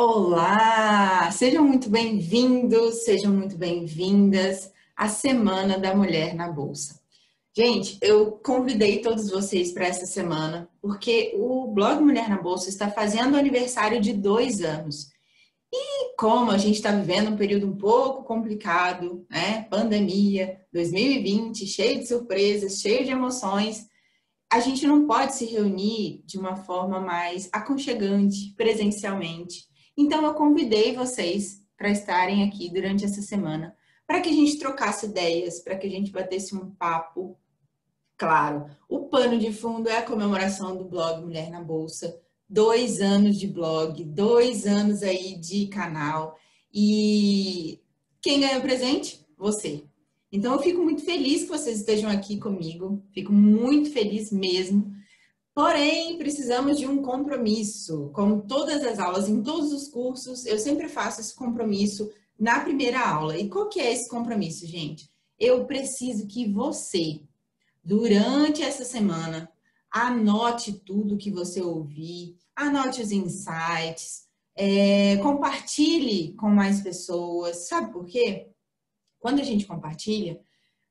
Olá! Sejam muito bem-vindos, sejam muito bem-vindas à Semana da Mulher na Bolsa. Gente, eu convidei todos vocês para essa semana porque o blog Mulher na Bolsa está fazendo aniversário de dois anos. E como a gente está vivendo um período um pouco complicado, né? Pandemia, 2020, cheio de surpresas, cheio de emoções, a gente não pode se reunir de uma forma mais aconchegante, presencialmente. Então, eu convidei vocês para estarem aqui durante essa semana, para que a gente trocasse ideias, para que a gente batesse um papo. Claro, o pano de fundo é a comemoração do blog Mulher na Bolsa. Dois anos de blog, dois anos aí de canal. E quem ganhou o presente? Você. Então, eu fico muito feliz que vocês estejam aqui comigo, fico muito feliz mesmo. Porém, precisamos de um compromisso. Como todas as aulas, em todos os cursos, eu sempre faço esse compromisso na primeira aula. E qual que é esse compromisso, gente? Eu preciso que você, durante essa semana, anote tudo que você ouvir, anote os insights, é, compartilhe com mais pessoas. Sabe por quê? Quando a gente compartilha,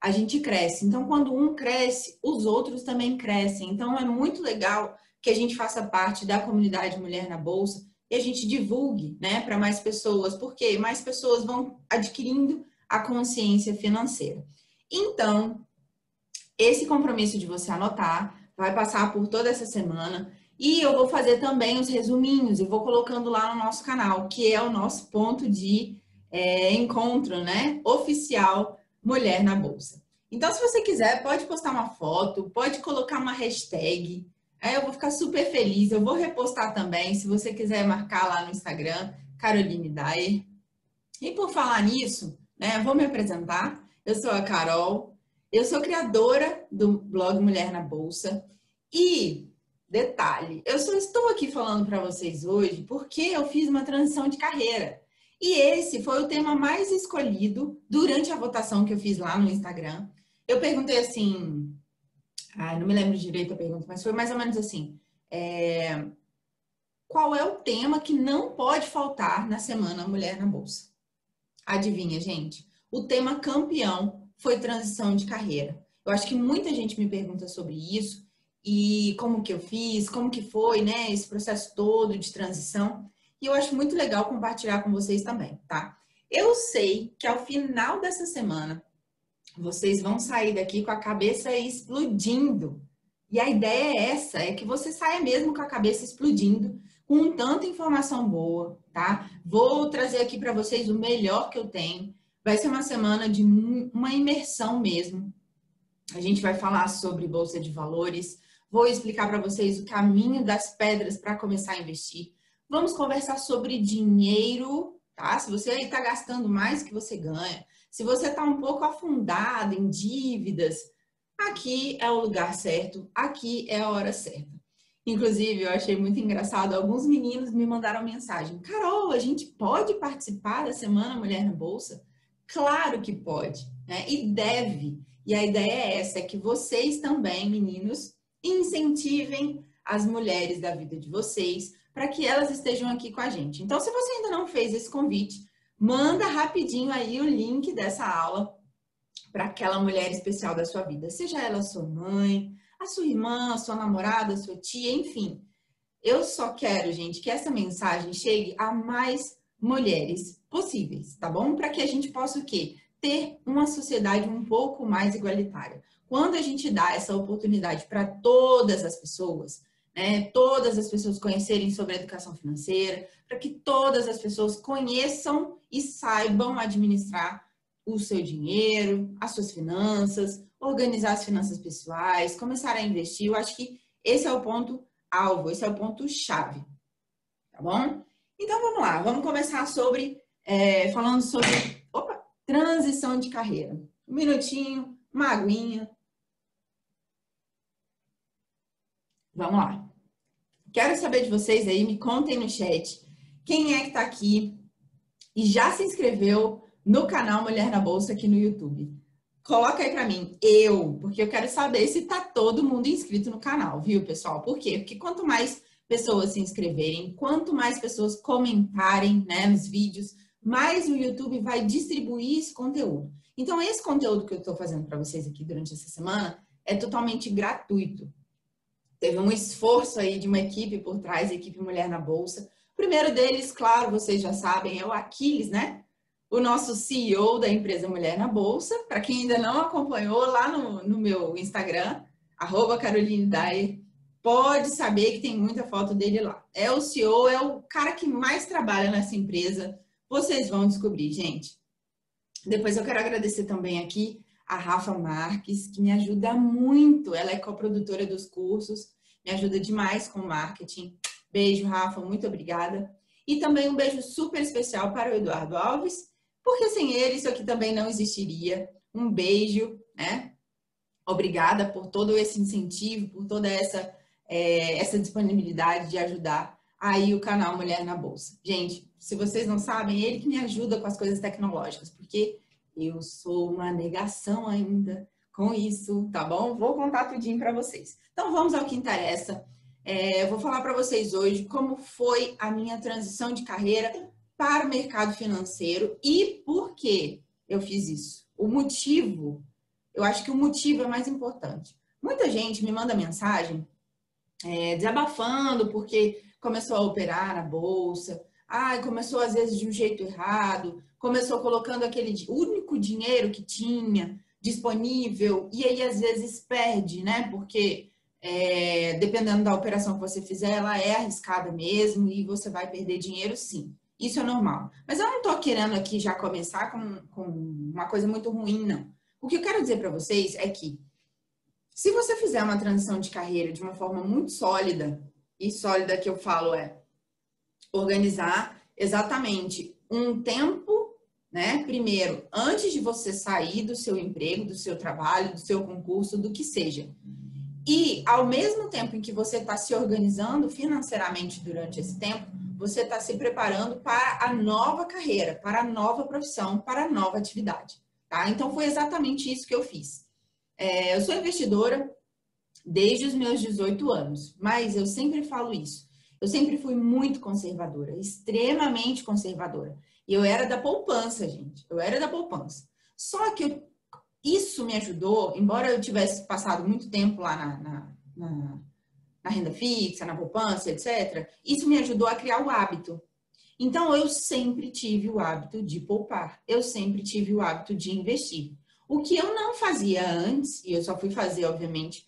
a gente cresce. Então, quando um cresce, os outros também crescem. Então, é muito legal que a gente faça parte da comunidade Mulher na Bolsa e a gente divulgue, né, para mais pessoas, porque mais pessoas vão adquirindo a consciência financeira. Então, esse compromisso de você anotar vai passar por toda essa semana e eu vou fazer também os resuminhos, eu vou colocando lá no nosso canal, que é o nosso ponto de é, encontro, né, oficial Mulher na Bolsa. Então, se você quiser, pode postar uma foto, pode colocar uma hashtag. Aí eu vou ficar super feliz. Eu vou repostar também, se você quiser marcar lá no Instagram, Caroline Dyer. E por falar nisso, né, vou me apresentar. Eu sou a Carol, eu sou criadora do blog Mulher na Bolsa. E detalhe, eu só estou aqui falando para vocês hoje porque eu fiz uma transição de carreira. E esse foi o tema mais escolhido durante a votação que eu fiz lá no Instagram. Eu perguntei assim, ai, não me lembro direito a pergunta, mas foi mais ou menos assim: é, qual é o tema que não pode faltar na semana Mulher na Bolsa? Adivinha, gente? O tema campeão foi transição de carreira. Eu acho que muita gente me pergunta sobre isso e como que eu fiz, como que foi, né, esse processo todo de transição e eu acho muito legal compartilhar com vocês também, tá? Eu sei que ao final dessa semana vocês vão sair daqui com a cabeça explodindo. E a ideia é essa, é que você saia mesmo com a cabeça explodindo, com tanta informação boa, tá? Vou trazer aqui para vocês o melhor que eu tenho. Vai ser uma semana de uma imersão mesmo. A gente vai falar sobre bolsa de valores, vou explicar para vocês o caminho das pedras para começar a investir. Vamos conversar sobre dinheiro, tá? Se você está gastando mais que você ganha, se você está um pouco afundado em dívidas, aqui é o lugar certo, aqui é a hora certa. Inclusive, eu achei muito engraçado, alguns meninos me mandaram mensagem: Carol, a gente pode participar da Semana Mulher na Bolsa? Claro que pode, né? E deve. E a ideia é essa, é que vocês também, meninos, incentivem as mulheres da vida de vocês para que elas estejam aqui com a gente. Então, se você ainda não fez esse convite, manda rapidinho aí o link dessa aula para aquela mulher especial da sua vida, seja ela sua mãe, a sua irmã, a sua namorada, a sua tia, enfim. Eu só quero, gente, que essa mensagem chegue a mais mulheres possíveis, tá bom? Para que a gente possa o quê? Ter uma sociedade um pouco mais igualitária. Quando a gente dá essa oportunidade para todas as pessoas, né, todas as pessoas conhecerem sobre a educação financeira, para que todas as pessoas conheçam e saibam administrar o seu dinheiro, as suas finanças, organizar as finanças pessoais, começar a investir. Eu acho que esse é o ponto alvo, esse é o ponto chave, tá bom? Então vamos lá, vamos começar sobre é, falando sobre opa, transição de carreira. Um minutinho, uma aguinha. Vamos lá. Quero saber de vocês aí, me contem no chat. Quem é que está aqui e já se inscreveu no canal Mulher na Bolsa aqui no YouTube? Coloca aí para mim, eu, porque eu quero saber se tá todo mundo inscrito no canal, viu, pessoal? Por quê? Porque quanto mais pessoas se inscreverem, quanto mais pessoas comentarem né, nos vídeos, mais o YouTube vai distribuir esse conteúdo. Então, esse conteúdo que eu estou fazendo para vocês aqui durante essa semana é totalmente gratuito. Teve um esforço aí de uma equipe por trás, equipe Mulher na Bolsa. O primeiro deles, claro, vocês já sabem, é o Aquiles, né? O nosso CEO da empresa Mulher na Bolsa. Para quem ainda não acompanhou, lá no, no meu Instagram, arroba Caroline Dyer, pode saber que tem muita foto dele lá. É o CEO, é o cara que mais trabalha nessa empresa. Vocês vão descobrir, gente. Depois eu quero agradecer também aqui a Rafa Marques, que me ajuda muito. Ela é coprodutora dos cursos, me ajuda demais com marketing. Beijo, Rafa, muito obrigada. E também um beijo super especial para o Eduardo Alves, porque sem ele isso aqui também não existiria. Um beijo, né? Obrigada por todo esse incentivo, por toda essa, é, essa disponibilidade de ajudar aí o canal Mulher na Bolsa. Gente, se vocês não sabem, ele que me ajuda com as coisas tecnológicas, porque eu sou uma negação ainda com isso, tá bom? Vou contar tudinho para vocês. Então vamos ao que interessa. É, vou falar para vocês hoje como foi a minha transição de carreira para o mercado financeiro e por que eu fiz isso. O motivo, eu acho que o motivo é mais importante. Muita gente me manda mensagem é, desabafando porque começou a operar na bolsa, ai, começou às vezes de um jeito errado, começou colocando aquele único dinheiro que tinha disponível e aí às vezes perde, né? Porque é, dependendo da operação que você fizer, ela é arriscada mesmo e você vai perder dinheiro sim. Isso é normal. Mas eu não estou querendo aqui já começar com, com uma coisa muito ruim, não. O que eu quero dizer para vocês é que se você fizer uma transição de carreira de uma forma muito sólida, e sólida que eu falo é organizar exatamente um tempo, né? Primeiro, antes de você sair do seu emprego, do seu trabalho, do seu concurso, do que seja. E ao mesmo tempo em que você está se organizando financeiramente durante esse tempo, você está se preparando para a nova carreira, para a nova profissão, para a nova atividade. Tá? Então foi exatamente isso que eu fiz. É, eu sou investidora desde os meus 18 anos, mas eu sempre falo isso. Eu sempre fui muito conservadora, extremamente conservadora. E eu era da poupança, gente. Eu era da poupança. Só que eu, isso me ajudou, embora eu tivesse passado muito tempo lá na, na, na, na renda fixa, na poupança, etc., isso me ajudou a criar o hábito. Então, eu sempre tive o hábito de poupar. Eu sempre tive o hábito de investir. O que eu não fazia antes, e eu só fui fazer, obviamente,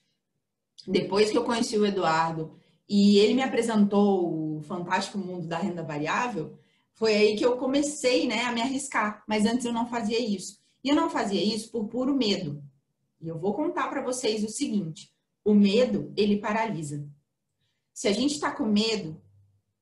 depois que eu conheci o Eduardo e ele me apresentou o fantástico mundo da renda variável, foi aí que eu comecei né, a me arriscar. Mas antes eu não fazia isso. E eu não fazia isso por puro medo. E eu vou contar para vocês o seguinte: o medo, ele paralisa. Se a gente está com medo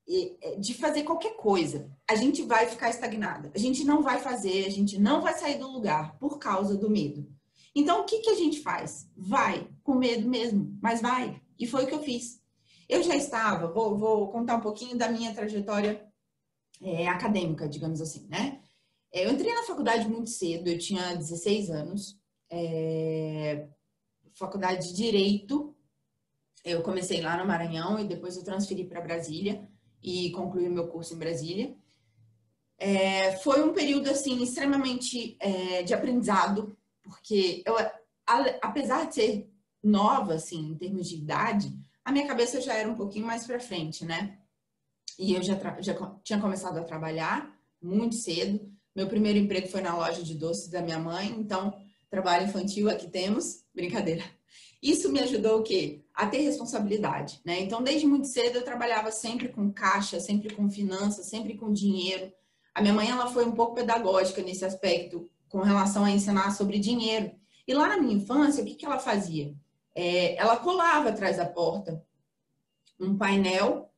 é, de fazer qualquer coisa, a gente vai ficar estagnada. A gente não vai fazer, a gente não vai sair do lugar por causa do medo. Então, o que, que a gente faz? Vai, com medo mesmo, mas vai. E foi o que eu fiz. Eu já estava, vou, vou contar um pouquinho da minha trajetória é, acadêmica, digamos assim, né? É, eu entrei na faculdade muito cedo, eu tinha 16 anos, é, faculdade de Direito. Eu comecei lá no Maranhão e depois eu transferi para Brasília e concluí meu curso em Brasília. É, foi um período assim extremamente é, de aprendizado, porque eu, apesar de ser nova assim em termos de idade, a minha cabeça já era um pouquinho mais para frente, né? E eu já, já tinha começado a trabalhar muito cedo. Meu primeiro emprego foi na loja de doces da minha mãe, então trabalho infantil aqui temos, brincadeira. Isso me ajudou o quê? A ter responsabilidade, né? Então, desde muito cedo eu trabalhava sempre com caixa, sempre com finanças, sempre com dinheiro. A minha mãe ela foi um pouco pedagógica nesse aspecto com relação a ensinar sobre dinheiro. E lá na minha infância, o que, que ela fazia? é, ela colava atrás da porta um painel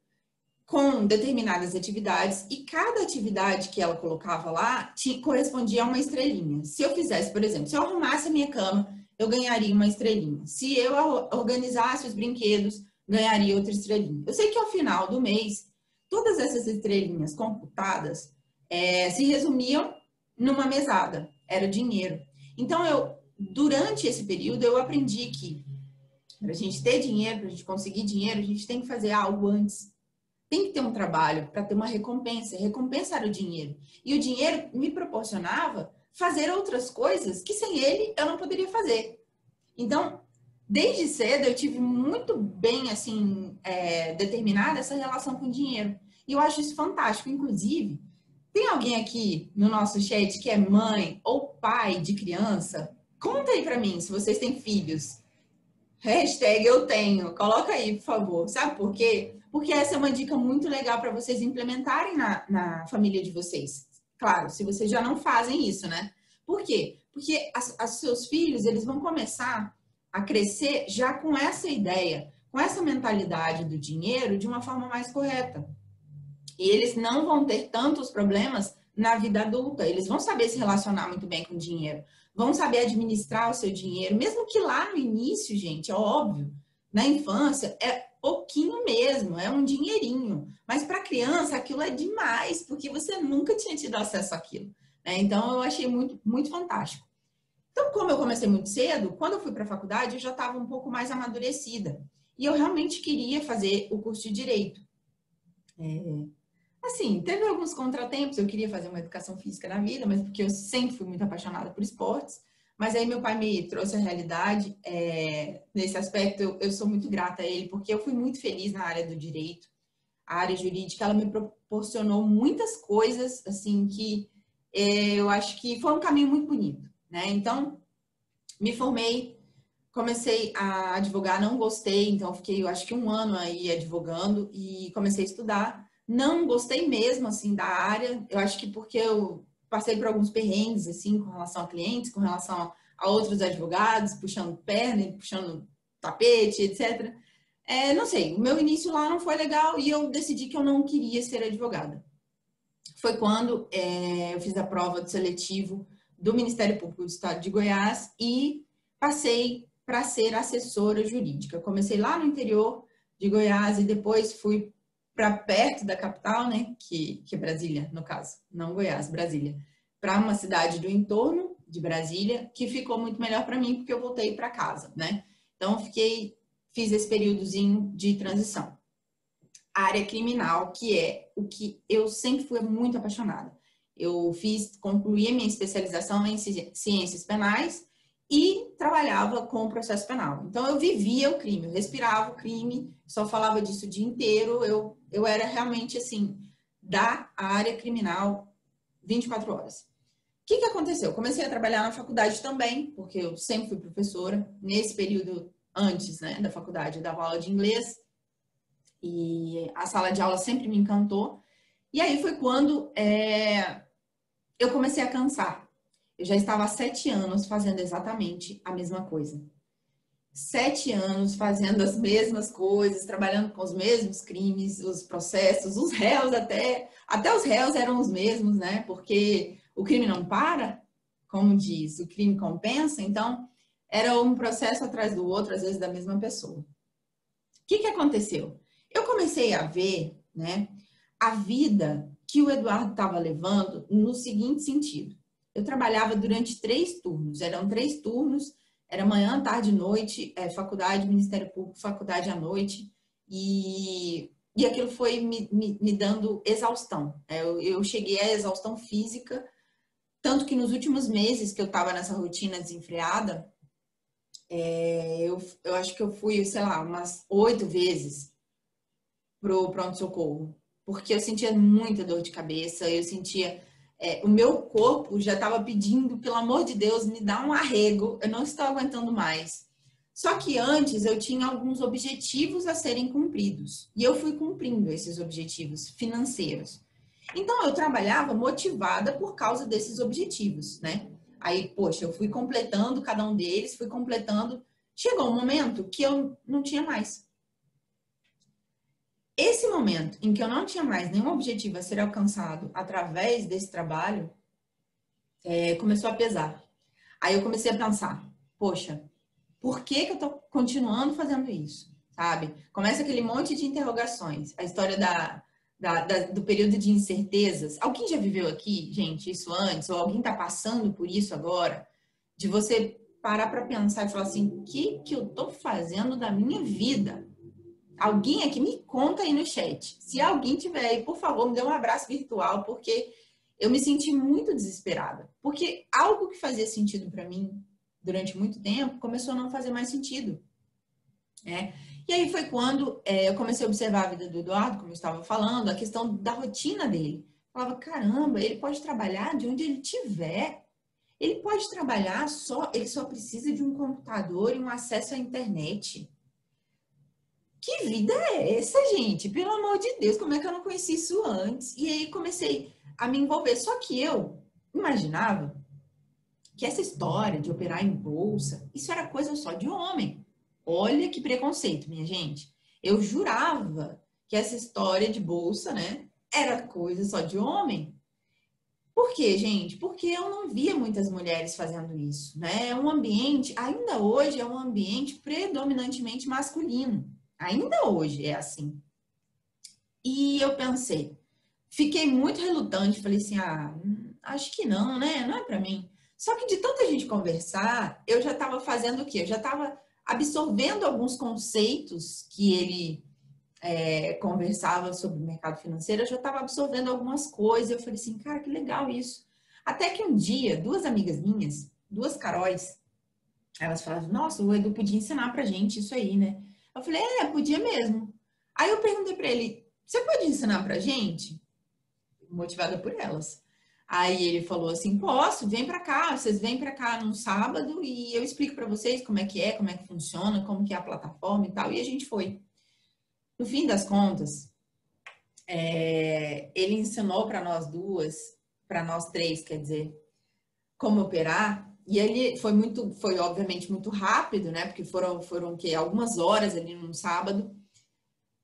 com determinadas atividades e cada atividade que ela colocava lá tinha, correspondia a uma estrelinha. Se eu fizesse, por exemplo, se eu arrumasse a minha cama, eu ganharia uma estrelinha. Se eu organizasse os brinquedos, ganharia outra estrelinha. Eu sei que ao final do mês, todas essas estrelinhas computadas é, se resumiam numa mesada, era dinheiro. Então, eu, durante esse período, eu aprendi que Para a gente ter dinheiro, para a gente conseguir dinheiro, a gente tem que fazer algo antes. Tem que ter um trabalho para ter uma recompensa. recompensa era o dinheiro. E o dinheiro me proporcionava fazer outras coisas que sem ele eu não poderia fazer. Então, desde cedo eu tive muito bem assim é, determinada essa relação com o dinheiro. E eu acho isso fantástico. Inclusive, tem alguém aqui no nosso chat que é mãe ou pai de criança? Conta aí para mim se vocês têm filhos. Hashtag eu tenho. Coloca aí, por favor. Sabe por quê? Porque essa é uma dica muito legal para vocês implementarem na, na família de vocês. Claro, se vocês já não fazem isso, né? Por quê? Porque os seus filhos, eles vão começar a crescer já com essa ideia, com essa mentalidade do dinheiro de uma forma mais correta. E eles não vão ter tantos problemas na vida adulta. Eles vão saber se relacionar muito bem com o dinheiro, vão saber administrar o seu dinheiro, mesmo que lá no início, gente, é óbvio, na infância é pouquinho mesmo, é um dinheirinho. Mas para criança aquilo é demais, porque você nunca tinha tido acesso àquilo. Né? Então eu achei muito, muito fantástico. Então, como eu comecei muito cedo, quando eu fui para a faculdade, eu já estava um pouco mais amadurecida. E eu realmente queria fazer o curso de Direito. É, Assim, teve alguns contratempos, eu queria fazer uma educação física na vida, mas porque eu sempre fui muito apaixonada por esportes. Mas aí meu pai me trouxe a realidade. É, nesse aspecto, eu, eu, sou muito grata a ele, porque eu fui muito feliz na área do direito. A área jurídica, ela me proporcionou muitas coisas, assim, que é, eu acho que foi um caminho muito bonito, né? Então, me formei, comecei a advogar, não gostei, então fiquei, eu acho que um ano aí advogando e comecei a estudar. Não gostei mesmo, assim, da área. Eu acho que porque eu passei por alguns perrengues, assim, com relação a clientes, com relação a outros advogados, puxando perna, puxando tapete, etc. É, não sei, o meu início lá não foi legal e eu decidi que eu não queria ser advogada. Foi quando é, eu fiz a prova do seletivo do Ministério Público do Estado de Goiás e passei para ser assessora jurídica. Comecei lá no interior de Goiás e depois fui para perto da capital, né, que, que é Brasília, no caso, não Goiás, Brasília, para uma cidade do entorno de Brasília, que ficou muito melhor para mim porque eu voltei para casa, né? Então fiquei, fiz esse períodozinho de transição. A área criminal, que é o que eu sempre fui muito apaixonada. Eu fiz, concluí a minha especialização em ciências penais e trabalhava com o processo penal. Então eu vivia o crime, eu respirava o crime, só falava disso o dia inteiro, eu, eu era realmente assim, da área criminal 24 horas. O que, que aconteceu? comecei a trabalhar na faculdade também, porque eu sempre fui professora. Nesse período antes né, da faculdade, eu dava aula de inglês e a sala de aula sempre me encantou. E aí foi quando é, eu comecei a cansar eu já estava há sete anos fazendo exatamente a mesma coisa. Sete anos fazendo as mesmas coisas, trabalhando com os mesmos crimes, os processos, os réus até, até os réus eram os mesmos, né? Porque o crime não para, como diz, o crime compensa, então era um processo atrás do outro, às vezes da mesma pessoa. O que, que aconteceu? Eu comecei a ver, né, a vida que o Eduardo estava levando no seguinte sentido eu trabalhava durante três turnos, eram três turnos, era manhã, tarde, noite, é, faculdade, Ministério Público, faculdade à noite, e, e aquilo foi me, me, me dando exaustão. É, eu, eu cheguei à exaustão física, tanto que nos últimos meses que eu estava nessa rotina desenfreada, é, eu, eu acho que eu fui, sei lá, umas oito vezes pro pronto-socorro, porque eu sentia muita dor de cabeça, eu sentia é, o meu corpo já estava pedindo, pelo amor de Deus, me dá um arrego, eu não estou aguentando mais. Só que antes eu tinha alguns objetivos a serem cumpridos e eu fui cumprindo esses objetivos financeiros. Então eu trabalhava motivada por causa desses objetivos, né? Aí, poxa, eu fui completando cada um deles, fui completando. Chegou um momento que eu não tinha mais. Esse momento em que eu não tinha mais nenhum objetivo a ser alcançado através desse trabalho, é, começou a pesar. Aí eu comecei a pensar, poxa, por que, que eu estou continuando fazendo isso? Sabe? Começa aquele monte de interrogações. A história da, da, da, do período de incertezas. Alguém já viveu aqui, gente, isso antes? Ou alguém está passando por isso agora? De você parar para pensar e falar assim: o que, que eu tô fazendo da minha vida? Alguém aqui me conta aí no chat. Se alguém tiver aí, por favor, me dê um abraço virtual, porque eu me senti muito desesperada. Porque algo que fazia sentido para mim durante muito tempo começou a não fazer mais sentido. É. E aí foi quando é, eu comecei a observar a vida do Eduardo, como eu estava falando, a questão da rotina dele. Eu falava, caramba, ele pode trabalhar de onde ele estiver. Ele pode trabalhar só, ele só precisa de um computador e um acesso à internet. Que vida é essa, gente? Pelo amor de Deus, como é que eu não conheci isso antes? E aí comecei a me envolver. Só que eu imaginava que essa história de operar em bolsa, isso era coisa só de homem. Olha que preconceito, minha gente. Eu jurava que essa história de bolsa, né, era coisa só de homem. Por quê, gente? Porque eu não via muitas mulheres fazendo isso, né? É um ambiente, ainda hoje é um ambiente predominantemente masculino. Ainda hoje é assim. E eu pensei, fiquei muito relutante, falei assim: "Ah, acho que não, né? Não é para mim". Só que de tanta gente conversar, eu já estava fazendo o quê? Eu já estava absorvendo alguns conceitos que ele é, conversava sobre o mercado financeiro, eu já estava absorvendo algumas coisas. Eu falei assim, cara, que legal isso. Até que um dia, duas amigas minhas, duas Caróis, elas falaram, nossa, o Edu podia ensinar pra gente isso aí, né? Eu falei, é, podia mesmo. Aí eu perguntei para ele, você pode ensinar pra gente? Motivada por elas. Aí ele falou assim, posso, vem para cá, vocês vêm para cá num sábado e eu explico para vocês como é que é, como é que funciona, como que é a plataforma e tal. E a gente foi. No fim das contas, é, ele ensinou para nós duas, para nós três, quer dizer, como operar. E ele foi muito, foi obviamente muito rápido, né? Porque foram, foram que algumas horas ali num sábado.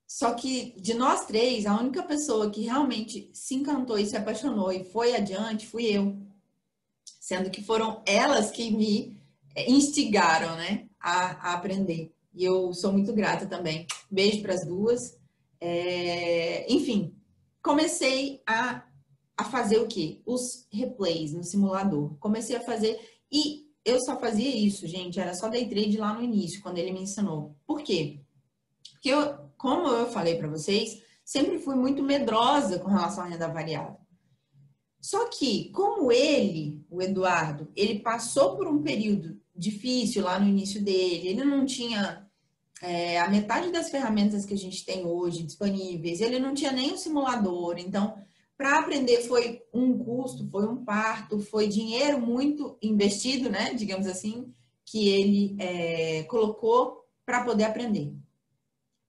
Só que de nós três, a única pessoa que realmente se encantou e se apaixonou e foi adiante fui eu. Sendo que foram elas que me é, instigaram, né, a, a aprender. E eu sou muito grata também. Beijo para as duas. É, enfim, comecei a, a fazer o quê? Os replays no simulador. Comecei a fazer e eu só fazia isso, gente. Era só day trade lá no início, quando ele me ensinou. Por quê? Porque eu, como eu falei para vocês, sempre fui muito medrosa com relação à renda variável. Só que, como ele, o Eduardo, ele passou por um período difícil lá no início dele, ele não tinha é, a metade das ferramentas que a gente tem hoje disponíveis, ele não tinha nem um simulador, então para aprender foi um custo, foi um parto, foi dinheiro muito investido, né, digamos assim, que ele é, colocou para poder aprender.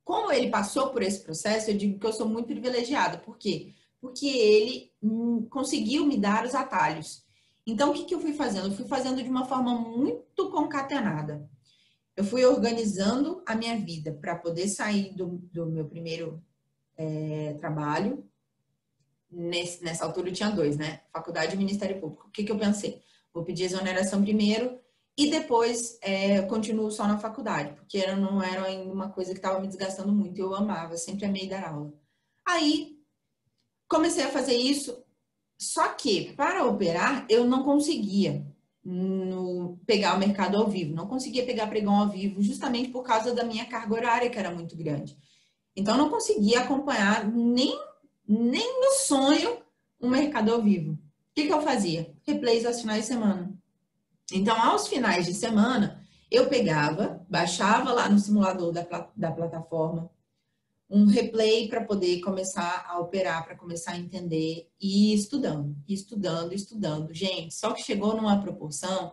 Como ele passou por esse processo, eu digo que eu sou muito privilegiada, por quê? Porque ele hum, conseguiu me dar os atalhos. Então, o que, que eu fui fazendo? Eu fui fazendo de uma forma muito concatenada eu fui organizando a minha vida para poder sair do, do meu primeiro é, trabalho. Nesse, nessa altura eu tinha dois, né? Faculdade e Ministério Público. O que, que eu pensei? Vou pedir exoneração primeiro e depois é, continuo só na faculdade, porque era, não era ainda uma coisa que estava me desgastando muito. Eu amava, sempre amei dar aula. Aí comecei a fazer isso, só que para operar eu não conseguia no pegar o mercado ao vivo. Não conseguia pegar pregão ao vivo justamente por causa da minha carga horária, que era muito grande. Então, não conseguia acompanhar nem, nem no sonho um mercado ao vivo. O que, que eu fazia? Replays aos finais de semana. Então, aos finais de semana, eu pegava, baixava lá no simulador da, da plataforma um replay para poder começar a operar, para começar a entender e estudando, estudando, estudando. Gente, só que chegou numa proporção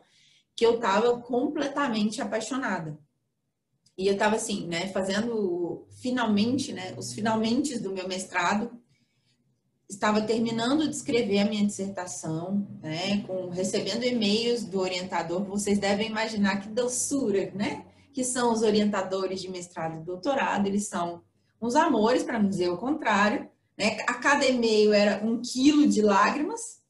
que eu estava completamente apaixonada. E eu estava assim, né, fazendo finalmente, né, os finalmente do meu mestrado. Estava terminando de escrever a minha dissertação, né, com recebendo e-mails do orientador. Vocês devem imaginar que doçura, né, que são os orientadores de mestrado e doutorado. Eles são uns amores, para não dizer o contrário. Né? A cada e-mail era um quilo de lágrimas,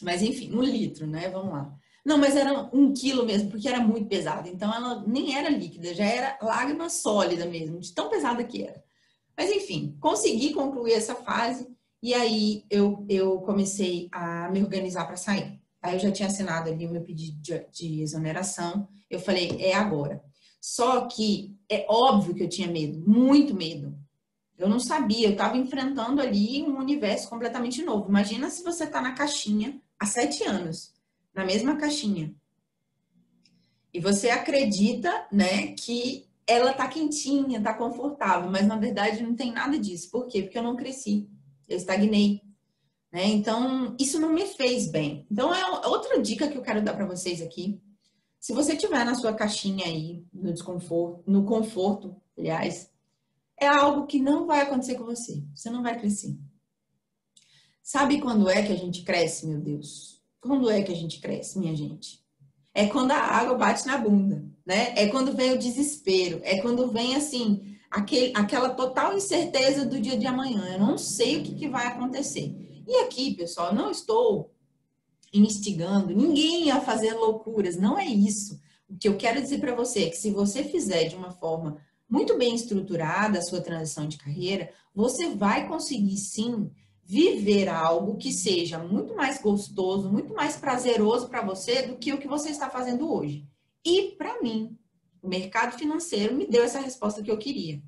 mas enfim, um litro, né? Vamos lá. Não, mas era um quilo mesmo, porque era muito pesada. Então ela nem era líquida, já era lágrima sólida mesmo, de tão pesada que era. Mas enfim, consegui concluir essa fase e aí eu, eu comecei a me organizar para sair. Aí eu já tinha assinado ali o meu pedido de, de exoneração. Eu falei, é agora. Só que é óbvio que eu tinha medo, muito medo. Eu não sabia, eu estava enfrentando ali um universo completamente novo. Imagina se você está na caixinha há sete anos, na mesma caixinha. E você acredita, né, que ela tá quentinha, tá confortável, mas na verdade não tem nada disso. Por quê? Porque eu não cresci, eu estagnei. Né? Então, isso não me fez bem. Então, é outra dica que eu quero dar para vocês aqui. Se você tiver na sua caixinha aí, no desconforto, no conforto, aliás, é algo que não vai acontecer com você. Você não vai crescer. Sabe quando é que a gente cresce, meu Deus? Quando é que a gente cresce, minha gente? É quando a água bate na bunda, né? É quando vem o desespero, é quando vem assim, aquele, aquela total incerteza do dia de amanhã. Eu não sei o que, que vai acontecer. E aqui, pessoal, não estou instigando ninguém a fazer loucuras, não é isso. O que eu quero dizer para você é que se você fizer de uma forma muito bem estruturada a sua transição de carreira, você vai conseguir sim viver algo que seja muito mais gostoso, muito mais prazeroso para você do que o que você está fazendo hoje. E para mim, o mercado financeiro me deu essa resposta que eu queria.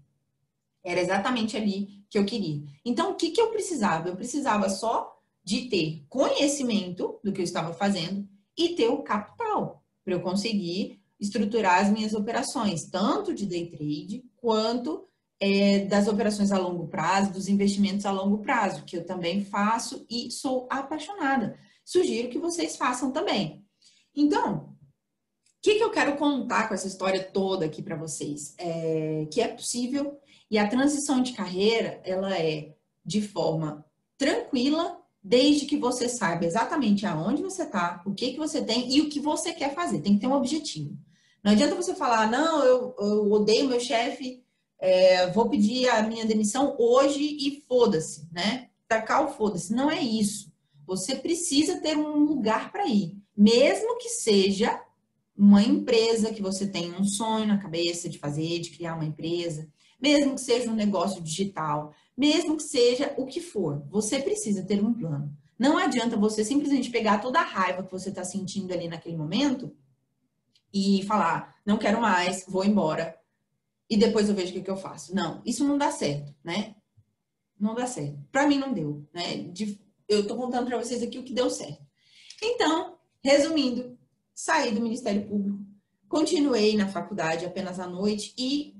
Era exatamente ali que eu queria. Então, o que, que eu precisava? Eu precisava só de ter conhecimento do que eu estava fazendo e ter o capital para eu conseguir estruturar as minhas operações, tanto de day trade quanto é, das operações a longo prazo, dos investimentos a longo prazo, que eu também faço e sou apaixonada. Sugiro que vocês façam também. Então, que, que eu quero contar com essa história toda aqui para vocês? É, que é possível e a transição de carreira, ela é de forma tranquila, desde que você saiba exatamente aonde você está, o que, que você tem e o que você quer fazer. Tem que ter um objetivo. Não adianta você falar, não, eu, eu odeio meu chefe, é, vou pedir a minha demissão hoje e foda-se, né? Tacar o foda-se. Não é isso. Você precisa ter um lugar para ir, mesmo que seja uma empresa que você tem um sonho na cabeça de fazer, de criar uma empresa, mesmo que seja um negócio digital, mesmo que seja o que for, você precisa ter um plano. Não adianta você simplesmente pegar toda a raiva que você está sentindo ali naquele momento e falar, não quero mais, vou embora, e depois eu vejo o que, que eu faço. Não, isso não dá certo, né? Não dá certo. Para mim não deu, né? Eu tô contando para vocês aqui o que deu certo. Então, resumindo, saí do Ministério Público, continuei na faculdade apenas à noite e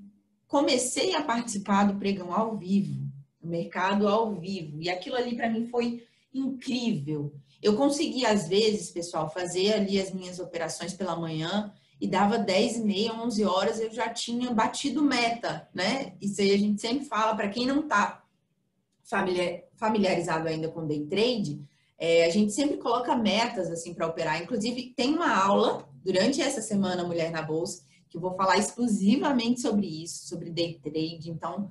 comecei a participar do pregão ao vivo, do mercado ao vivo. E aquilo ali para mim foi incrível. Eu consegui às vezes, pessoal, fazer ali as minhas operações pela manhã e dava 10 e meia, 11 horas, eu já tinha batido meta, né? Isso aí a gente sempre fala, para quem não está familiarizado ainda com day trade, é, a gente sempre coloca metas assim para operar. Inclusive, tem uma aula durante essa semana Mulher na Bolsa, que eu vou falar exclusivamente sobre isso, sobre day trade. Então,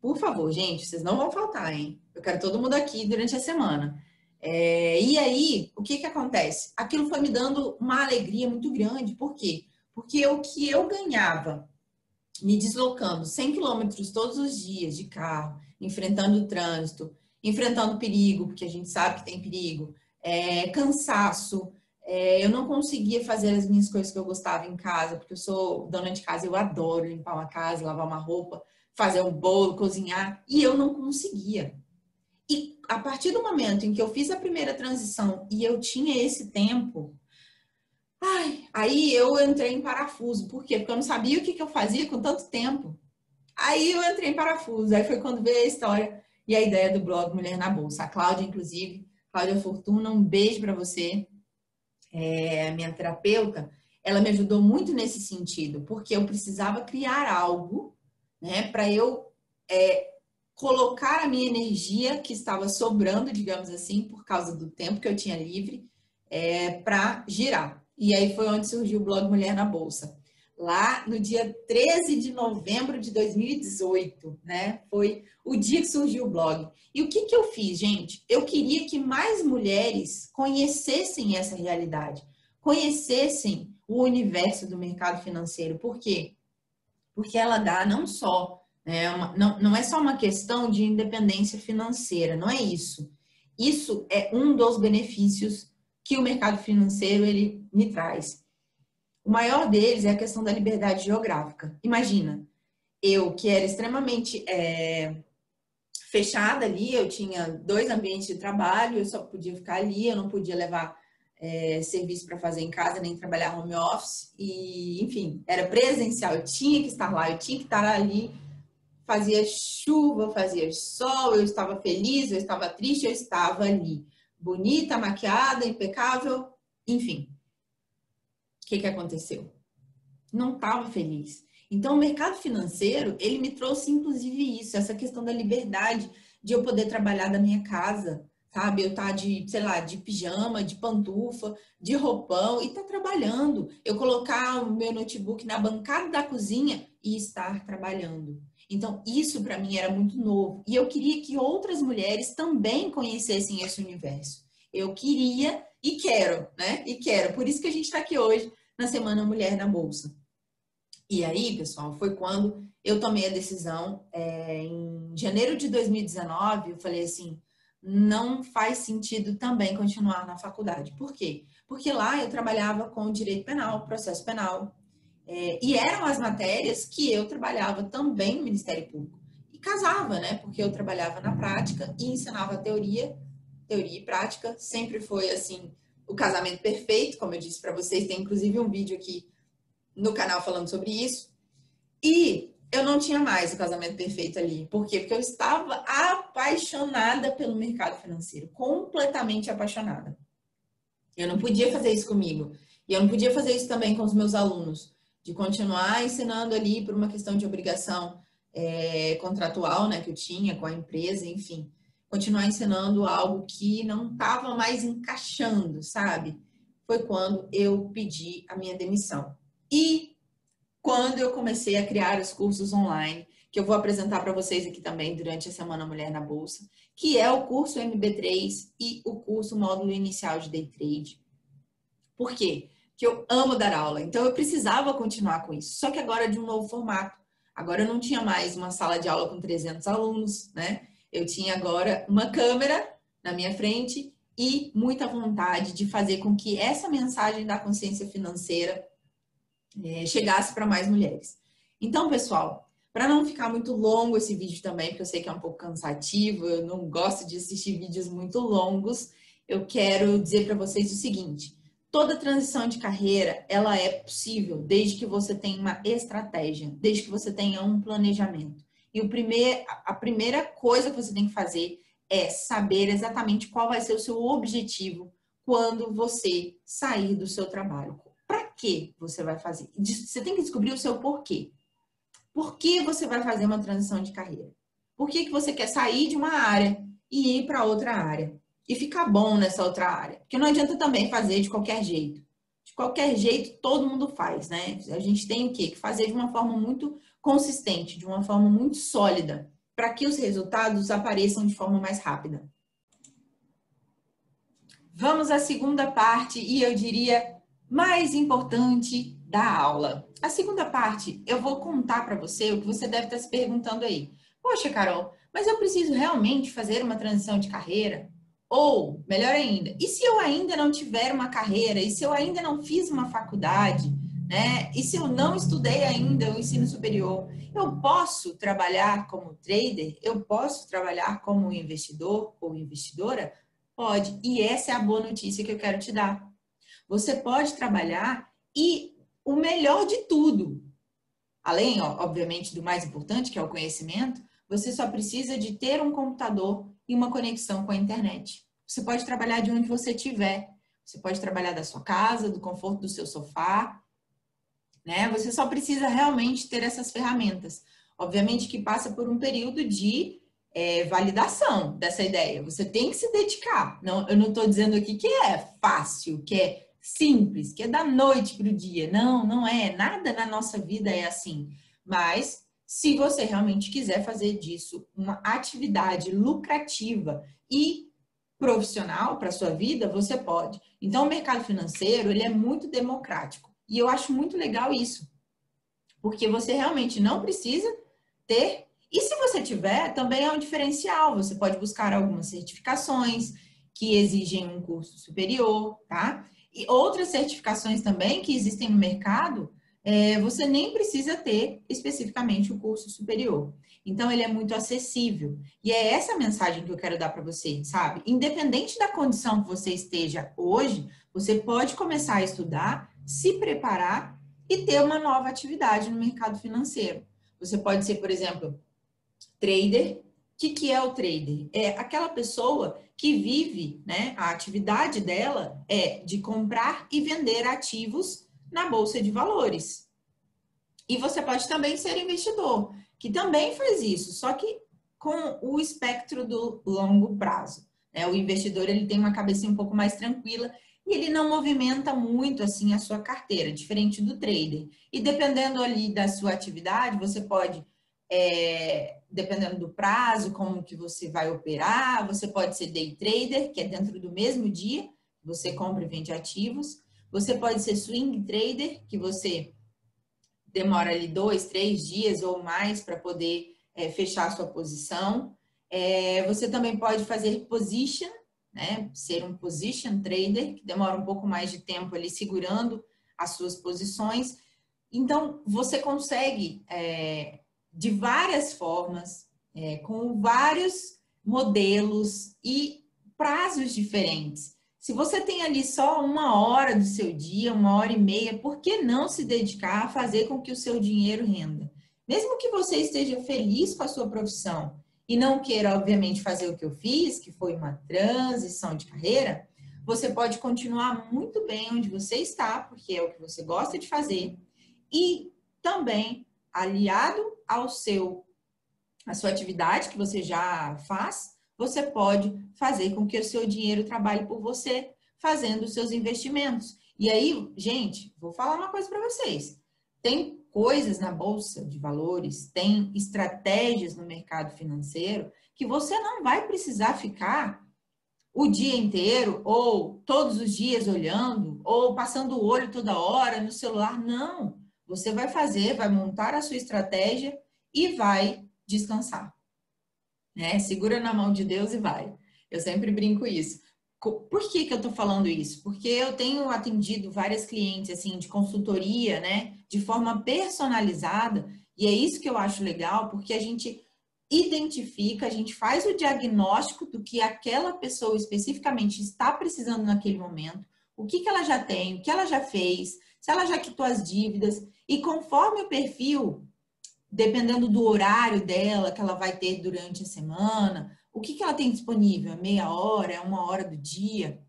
por favor, gente, vocês não vão faltar, hein? Eu quero todo mundo aqui durante a semana. É, e aí, o que que acontece? Aquilo foi me dando uma alegria muito grande. Por quê? Porque o que eu ganhava me deslocando 100 quilômetros todos os dias de carro, enfrentando o trânsito, enfrentando perigo, porque a gente sabe que tem perigo, é, cansaço, é, eu não conseguia fazer as minhas coisas que eu gostava em casa, porque eu sou dona de casa, eu adoro limpar uma casa, lavar uma roupa, fazer um bolo, cozinhar, e eu não conseguia. E a partir do momento em que eu fiz a primeira transição e eu tinha esse tempo, ai, aí eu entrei em parafuso. Por quê? Porque eu não sabia o que, que eu fazia com tanto tempo. Aí eu entrei em parafuso. Aí foi quando veio a história e a ideia do blog Mulher na Bolsa. A Cláudia, inclusive, Cláudia Fortuna, um beijo para você, é, minha terapeuta. Ela me ajudou muito nesse sentido, porque eu precisava criar algo, né, para eu é, colocar a minha energia que estava sobrando, digamos assim, por causa do tempo que eu tinha livre, é, para girar. E aí foi onde surgiu o blog Mulher na Bolsa. Lá no dia 13 de novembro de 2018, né? Foi o dia que surgiu o blog. E o que, que eu fiz, gente? Eu queria que mais mulheres conhecessem essa realidade, conhecessem o universo do mercado financeiro. Por quê? Porque ela dá não só é uma, não, não é só uma questão de independência financeira, não é isso. Isso é um dos benefícios que o mercado financeiro ele me traz. O maior deles é a questão da liberdade geográfica. Imagina, eu que era extremamente é, fechada ali, eu tinha dois ambientes de trabalho, eu só podia ficar ali, eu não podia levar é, serviço para fazer em casa, nem trabalhar home office, e enfim, era presencial, eu tinha que estar lá, eu tinha que estar ali, fazia chuva, fazia sol, eu estava feliz, eu estava triste, eu estava ali, bonita, maquiada, impecável, enfim. O que, que aconteceu? Não estava feliz. Então, o mercado financeiro, ele me trouxe, inclusive, isso, essa questão da liberdade de eu poder trabalhar da minha casa, sabe? Eu estar tá de, sei lá, de pijama, de pantufa, de roupão e estar tá trabalhando. Eu colocar o meu notebook na bancada da cozinha e estar trabalhando. Então, isso para mim era muito novo. E eu queria que outras mulheres também conhecessem esse universo. Eu queria e quero, né? E quero. Por isso que a gente está aqui hoje na Semana Mulher na Bolsa. E aí, pessoal, foi quando eu tomei a decisão, é, em janeiro de 2019, eu falei assim, não faz sentido também continuar na faculdade. Por quê? Porque lá eu trabalhava com direito penal, processo penal, é, e eram as matérias que eu trabalhava também no Ministério Público. E casava, né? Porque eu trabalhava na prática e ensinava teoria, teoria e prática. Sempre foi assim, o casamento perfeito, como eu disse para vocês, tem inclusive um vídeo aqui no canal falando sobre isso. E eu não tinha mais o casamento perfeito ali. Por quê? Porque eu estava apaixonada pelo mercado financeiro, completamente apaixonada. Eu não podia fazer isso comigo. E eu não podia fazer isso também com os meus alunos, de continuar ensinando ali por uma questão de obrigação é, contratual, né, que eu tinha com a empresa, enfim, continuar ensinando algo que não estava mais encaixando, sabe? Foi quando eu pedi a minha demissão. E quando eu comecei a criar os cursos online, que eu vou apresentar para vocês aqui também durante a Semana Mulher na Bolsa, que é o curso MB3 e o curso Módulo Inicial de Day Trade. Por quê? Porque eu amo dar aula, então eu precisava continuar com isso. Só que agora de um novo formato. Agora eu não tinha mais uma sala de aula com 300 alunos, né? Eu tinha agora uma câmera na minha frente e muita vontade de fazer com que essa mensagem da consciência financeira é, chegasse para mais mulheres. Então, pessoal, para não ficar muito longo esse vídeo também, porque eu sei que é um pouco cansativo, eu não gosto de assistir vídeos muito longos, eu quero dizer para vocês o seguinte: toda transição de carreira ela é possível desde que você tenha uma estratégia, desde que você tenha um planejamento. E o primeir, a primeira coisa que você tem que fazer é saber exatamente qual vai ser o seu objetivo quando você sair do seu trabalho que você vai fazer. Você tem que descobrir o seu porquê. Por que você vai fazer uma transição de carreira? Por que, que você quer sair de uma área e ir para outra área? E ficar bom nessa outra área? Porque não adianta também fazer de qualquer jeito. De qualquer jeito, todo mundo faz, né? A gente tem o quê? Que fazer de uma forma muito consistente, de uma forma muito sólida, para que os resultados apareçam de forma mais rápida. Vamos à segunda parte, e eu diria mais importante da aula. A segunda parte, eu vou contar para você o que você deve estar se perguntando aí. Poxa, Carol, mas eu preciso realmente fazer uma transição de carreira? Ou, melhor ainda, e se eu ainda não tiver uma carreira? E se eu ainda não fiz uma faculdade? Né? E se eu não estudei ainda o ensino superior? Eu posso trabalhar como trader? Eu posso trabalhar como investidor ou investidora? Pode. E essa é a boa notícia que eu quero te dar. Você pode trabalhar e o melhor de tudo, além, obviamente, do mais importante, que é o conhecimento, você só precisa de ter um computador e uma conexão com a internet. Você pode trabalhar de onde você estiver. Você pode trabalhar da sua casa, do conforto do seu sofá, né? Você só precisa realmente ter essas ferramentas. Obviamente que passa por um período de é, validação dessa ideia. Você tem que se dedicar. Não, eu não estou dizendo aqui que é fácil, que é simples, que é da noite para o dia. Não, não é. Nada na nossa vida é assim. Mas se você realmente quiser fazer disso uma atividade lucrativa e profissional para sua vida, você pode. Então, o mercado financeiro ele é muito democrático e eu acho muito legal isso, porque você realmente não precisa ter. E se você tiver, também é um diferencial. Você pode buscar algumas certificações que exigem um curso superior, tá? E outras certificações também que existem no mercado, é, você nem precisa ter especificamente o curso superior. Então, ele é muito acessível. E é essa mensagem que eu quero dar para você, sabe? Independente da condição que você esteja hoje, você pode começar a estudar, se preparar e ter uma nova atividade no mercado financeiro. Você pode ser, por exemplo, trader. O que, que é o trader? É aquela pessoa que vive, né? A atividade dela é de comprar e vender ativos na bolsa de valores. E você pode também ser investidor que também faz isso, só que com o espectro do longo prazo. Né? O investidor ele tem uma cabeça um pouco mais tranquila e ele não movimenta muito assim a sua carteira, diferente do trader. E dependendo ali da sua atividade, você pode, é, dependendo do prazo, como que você vai operar, você pode ser day trader, que é dentro do mesmo dia, você compra e vende ativos. Você pode ser swing trader, que você demora ali dois, três dias ou mais para poder é, fechar a sua posição. É, você também pode fazer position, né? Ser um position trader, que demora um pouco mais de tempo ali segurando as suas posições. Então, você consegue, é, de várias formas, é, com vários modelos e prazos diferentes, se você tem ali só uma hora do seu dia, uma hora e meia, por que não se dedicar a fazer com que o seu dinheiro renda? Mesmo que você esteja feliz com a sua profissão e não queira, obviamente, fazer o que eu fiz, que foi uma transição de carreira, você pode continuar muito bem onde você está, porque é o que você gosta de fazer, e também aliado ao seu a sua atividade que você já faz, você pode fazer com que o seu dinheiro trabalhe por você, fazendo os seus investimentos. E aí, gente, vou falar uma coisa para vocês. Tem coisas na bolsa de valores, tem estratégias no mercado financeiro que você não vai precisar ficar o dia inteiro ou todos os dias olhando ou passando o olho toda hora no celular. Não. Você vai fazer, vai montar a sua estratégia e vai descansar né? Segura na mão de Deus e vai. Eu sempre brinco isso. Por que, que eu tô falando isso? Porque eu tenho atendido várias clientes assim de consultoria, né, de forma personalizada, e é isso que eu acho legal, porque a gente identifica, a gente faz o diagnóstico do que aquela pessoa especificamente está precisando naquele momento, o que, que ela já tem, o que ela já fez, se ela já quitou as dívidas, e conforme o perfil dependendo do horário dela que ela vai ter durante a semana, o que, que ela tem disponível? É meia hora, é uma hora do dia?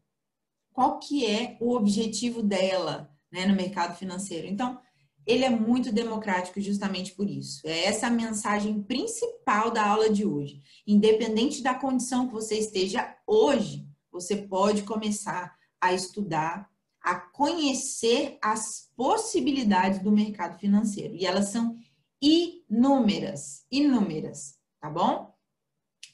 Qual que é o objetivo dela né, no mercado financeiro? Então, ele é muito democrático justamente por isso. É essa a mensagem principal da aula de hoje. Independente da condição que você esteja hoje, você pode começar a estudar, a conhecer as possibilidades do mercado financeiro. E elas são inúmeras, inúmeras, tá bom?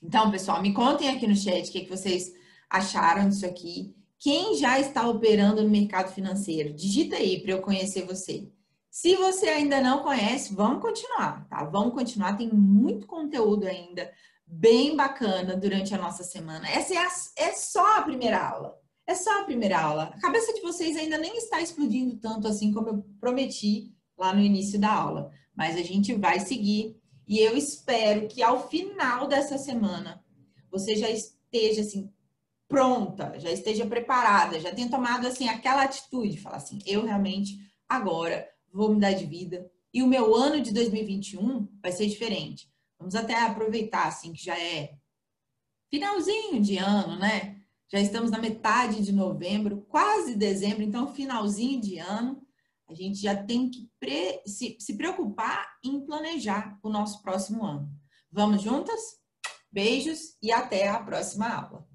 Então, pessoal, me contem aqui no chat o que, que vocês acharam disso aqui. Quem já está operando no mercado financeiro? Digita aí para eu conhecer você. Se você ainda não conhece, vamos continuar, tá? Vamos continuar, tem muito conteúdo ainda bem bacana durante a nossa semana. Essa é, a, é só a primeira aula. É só a primeira aula. A cabeça de vocês ainda nem está explodindo tanto assim como eu prometi lá no início da aula mas a gente vai seguir e eu espero que ao final dessa semana você já esteja assim pronta, já esteja preparada, já tenha tomado assim aquela atitude, falar assim, eu realmente agora vou mudar de vida e o meu ano de 2021 vai ser diferente. Vamos até aproveitar assim que já é finalzinho de ano, né? Já estamos na metade de novembro, quase dezembro, então finalzinho de ano. A gente já tem que pre se, se preocupar em planejar o nosso próximo ano. Vamos juntas? Beijos e até a próxima aula.